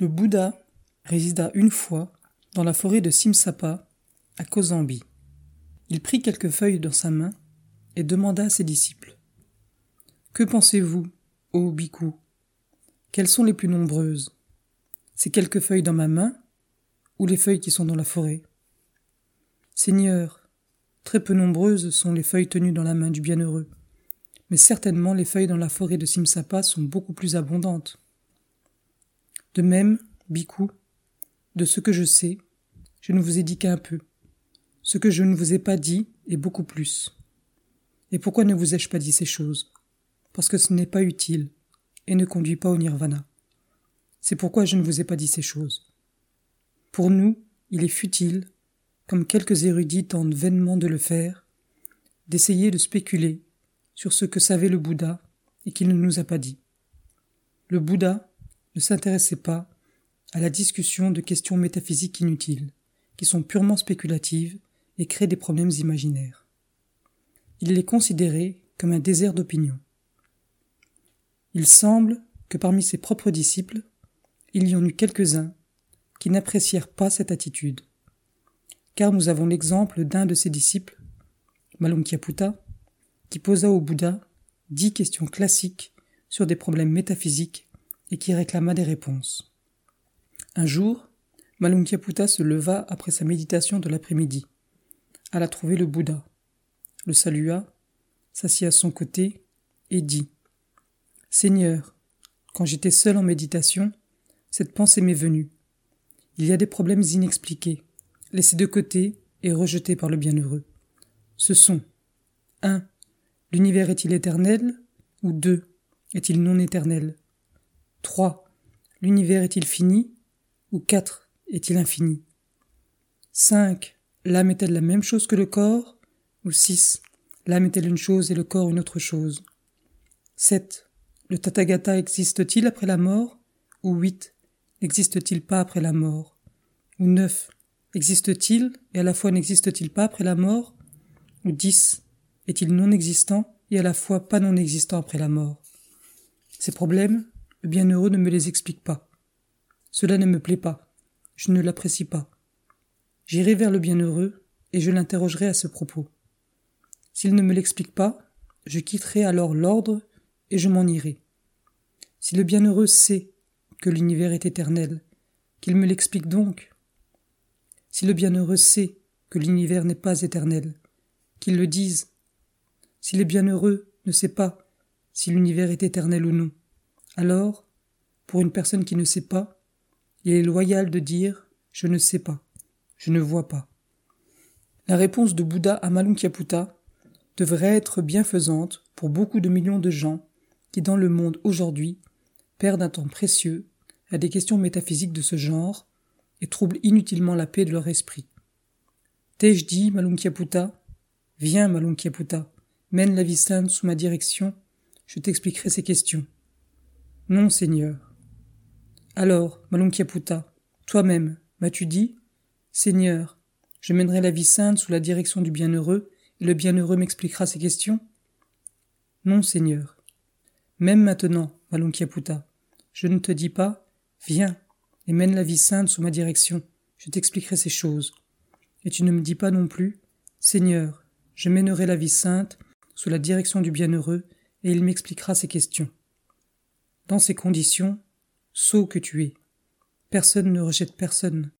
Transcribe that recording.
Le Bouddha résida une fois dans la forêt de Simsapa, à Kosambi. Il prit quelques feuilles dans sa main et demanda à ses disciples Que pensez-vous, ô bhikkhu? Quelles sont les plus nombreuses? Ces quelques feuilles dans ma main ou les feuilles qui sont dans la forêt? Seigneur, très peu nombreuses sont les feuilles tenues dans la main du bienheureux, mais certainement les feuilles dans la forêt de Simsapa sont beaucoup plus abondantes. De même, Bhikkhu, de ce que je sais, je ne vous ai dit qu'un peu. Ce que je ne vous ai pas dit est beaucoup plus. Et pourquoi ne vous ai-je pas dit ces choses? Parce que ce n'est pas utile et ne conduit pas au nirvana. C'est pourquoi je ne vous ai pas dit ces choses. Pour nous, il est futile, comme quelques érudits tentent vainement de le faire, d'essayer de spéculer sur ce que savait le Bouddha et qu'il ne nous a pas dit. Le Bouddha ne s'intéressait pas à la discussion de questions métaphysiques inutiles, qui sont purement spéculatives et créent des problèmes imaginaires. Il les considérait comme un désert d'opinion. Il semble que parmi ses propres disciples, il y en eut quelques-uns qui n'apprécièrent pas cette attitude. Car nous avons l'exemple d'un de ses disciples, Malunkyaputta, qui posa au Bouddha dix questions classiques sur des problèmes métaphysiques et qui réclama des réponses. Un jour, Malunkyaputta se leva après sa méditation de l'après-midi, alla trouver le Bouddha, le salua, s'assit à son côté et dit Seigneur, quand j'étais seul en méditation, cette pensée m'est venue. Il y a des problèmes inexpliqués, laissés de côté et rejetés par le bienheureux. Ce sont 1. L'univers est-il éternel ou 2. Est-il non éternel? 3. L'univers est-il fini ou quatre est-il infini? 5. L'âme est-elle la même chose que le corps Ou 6. L'âme est-elle une chose et le corps une autre chose? 7. Le Tathagata existe-t-il après la mort Ou 8. N'existe-t-il pas après la mort Ou 9. Existe-t-il et à la fois n'existe-t-il pas après la mort Ou 10. Est-il non existant et à la fois pas non existant après la mort? Ces problèmes, le bienheureux ne me les explique pas. Cela ne me plaît pas. Je ne l'apprécie pas. J'irai vers le bienheureux et je l'interrogerai à ce propos. S'il ne me l'explique pas, je quitterai alors l'ordre et je m'en irai. Si le bienheureux sait que l'univers est éternel, qu'il me l'explique donc. Si le bienheureux sait que l'univers n'est pas éternel, qu'il le dise. Si le bienheureux ne sait pas si l'univers est éternel ou non, alors, pour une personne qui ne sait pas, il est loyal de dire Je ne sais pas, je ne vois pas. La réponse de Bouddha à Malunkyaputta devrait être bienfaisante pour beaucoup de millions de gens qui, dans le monde aujourd'hui, perdent un temps précieux à des questions métaphysiques de ce genre et troublent inutilement la paix de leur esprit. T'ai-je dit, Malunkyaputta Viens, Malunkyaputta, mène la vie sainte sous ma direction, je t'expliquerai ces questions. Non, Seigneur, alors, Malunkyaputta, toi-même, m'as-tu dit Seigneur, je mènerai la vie sainte sous la direction du bienheureux, et le bienheureux m'expliquera ces questions? Non, Seigneur. Même maintenant, Malunkyaputta, je ne te dis pas Viens et mène la vie sainte sous ma direction, je t'expliquerai ces choses. Et tu ne me dis pas non plus Seigneur, je mènerai la vie sainte sous la direction du bienheureux, et il m'expliquera ces questions. Dans ces conditions, sot que tu es. Personne ne rejette personne.